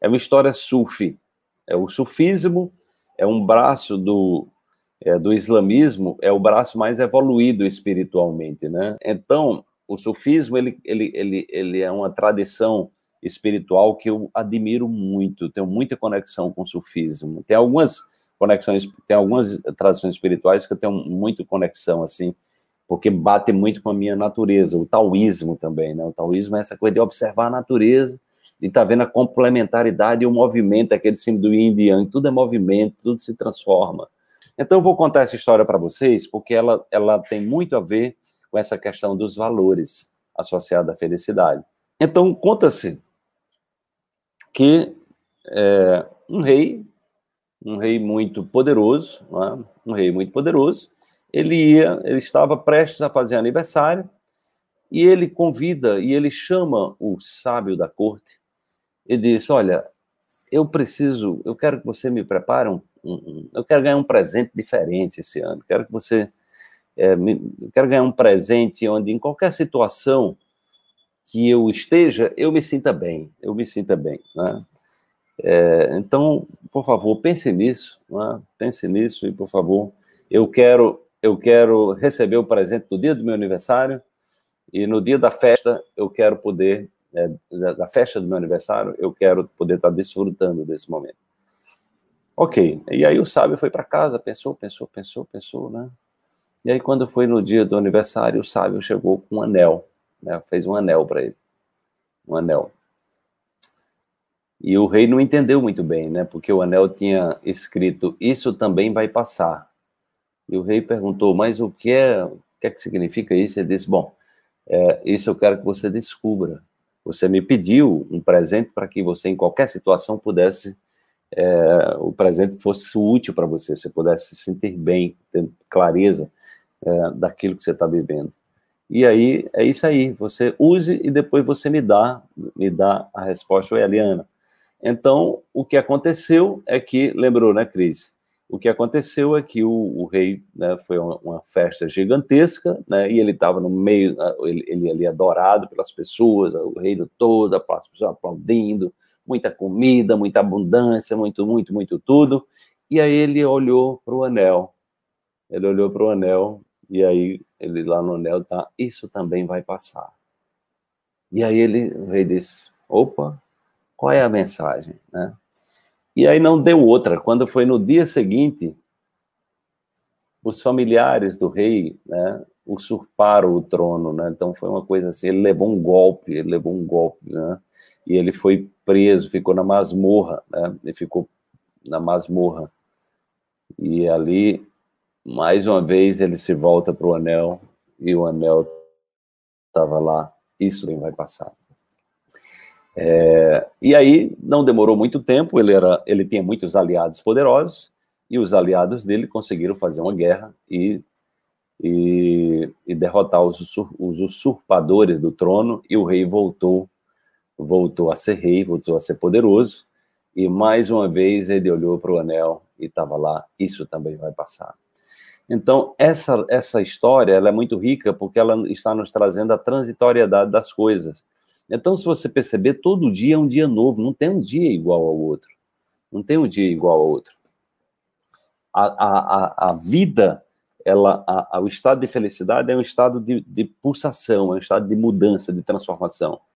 é uma história sufi. É o sufismo é um braço do, é, do islamismo, é o braço mais evoluído espiritualmente, né? Então, o sufismo, ele, ele, ele, ele é uma tradição espiritual que eu admiro muito, tenho muita conexão com o sufismo. Tem algumas conexões, tem algumas tradições espirituais que eu tenho muito conexão, assim, porque bate muito com a minha natureza, o taoísmo também, né? O taoísmo é essa coisa de observar a natureza e tá vendo a complementaridade e o movimento, aquele símbolo do yin e yang, tudo é movimento, tudo se transforma. Então eu vou contar essa história para vocês, porque ela, ela tem muito a ver com essa questão dos valores associados à felicidade. Então conta-se que é, um rei, um rei muito poderoso, é? um rei muito poderoso, ele ia, ele estava prestes a fazer aniversário e ele convida e ele chama o sábio da corte e diz: Olha, eu preciso, eu quero que você me prepare um, um eu quero ganhar um presente diferente esse ano. Quero que você, é, me, eu quero ganhar um presente onde em qualquer situação que eu esteja, eu me sinta bem, eu me sinta bem, né? É, então, por favor, pense nisso, né? pense nisso e, por favor, eu quero eu quero receber o presente no dia do meu aniversário e no dia da festa eu quero poder, é, da, da, festa do meu aniversário, eu quero poder estar desfrutando desse momento. Ok, e aí o sábio foi para casa, pensou, pensou, pensou, pensou, né? E aí quando foi no dia do aniversário, o sábio chegou com um anel, né? fez um anel para ele, um anel. E o rei não entendeu muito bem, né? Porque o anel tinha escrito: Isso também vai passar. E o rei perguntou, mas o que é, o que, é que significa isso? Ele disse, bom, é, isso eu quero que você descubra. Você me pediu um presente para que você, em qualquer situação, pudesse, é, o presente fosse útil para você, você pudesse se sentir bem, ter clareza é, daquilo que você está vivendo. E aí, é isso aí, você use e depois você me dá, me dá a resposta, Eliana. Então, o que aconteceu é que, lembrou, né, Cris? O que aconteceu é que o, o rei né, foi uma, uma, festa gigantesca, né, e ele estava no meio, né, ele, ele ali adorado pelas pessoas, o reino todo, as pessoas aplaudindo, muita comida, muita abundância, muito, muito, muito tudo. E aí ele olhou para o anel, ele olhou para o anel, e aí ele lá no anel tá, isso também vai passar. E aí ele, o rei disse, opa, qual é a mensagem, né? E aí não deu outra. Quando foi no dia seguinte, os familiares do rei, né, usurparam o trono, né? Então foi uma coisa assim, ele levou um golpe, ele levou um golpe, né? E ele foi preso, ficou na masmorra, né? Ele ficou na masmorra. E ali, mais uma vez, ele se volta para o anel e o anel estava lá. Isso nem vai passar. É, e aí não demorou muito tempo, ele, era, ele tinha muitos aliados poderosos, e os aliados dele conseguiram fazer uma guerra e, e, e derrotar os, os, usurpadores do trono, e o rei voltou, voltou a ser rei, voltou a ser poderoso, e mais uma vez ele olhou para o anel e estava lá, isso também vai passar. Então, essa, essa história ela é muito rica porque ela está nos trazendo a transitoriedade das coisas. Então, se você perceber, todo dia é um dia novo, não tem um dia igual ao outro. Não tem um dia igual ao outro. A, a, a, a vida, ela, a, a, o estado de felicidade é um estado de, de pulsação, é um estado de mudança, de transformação.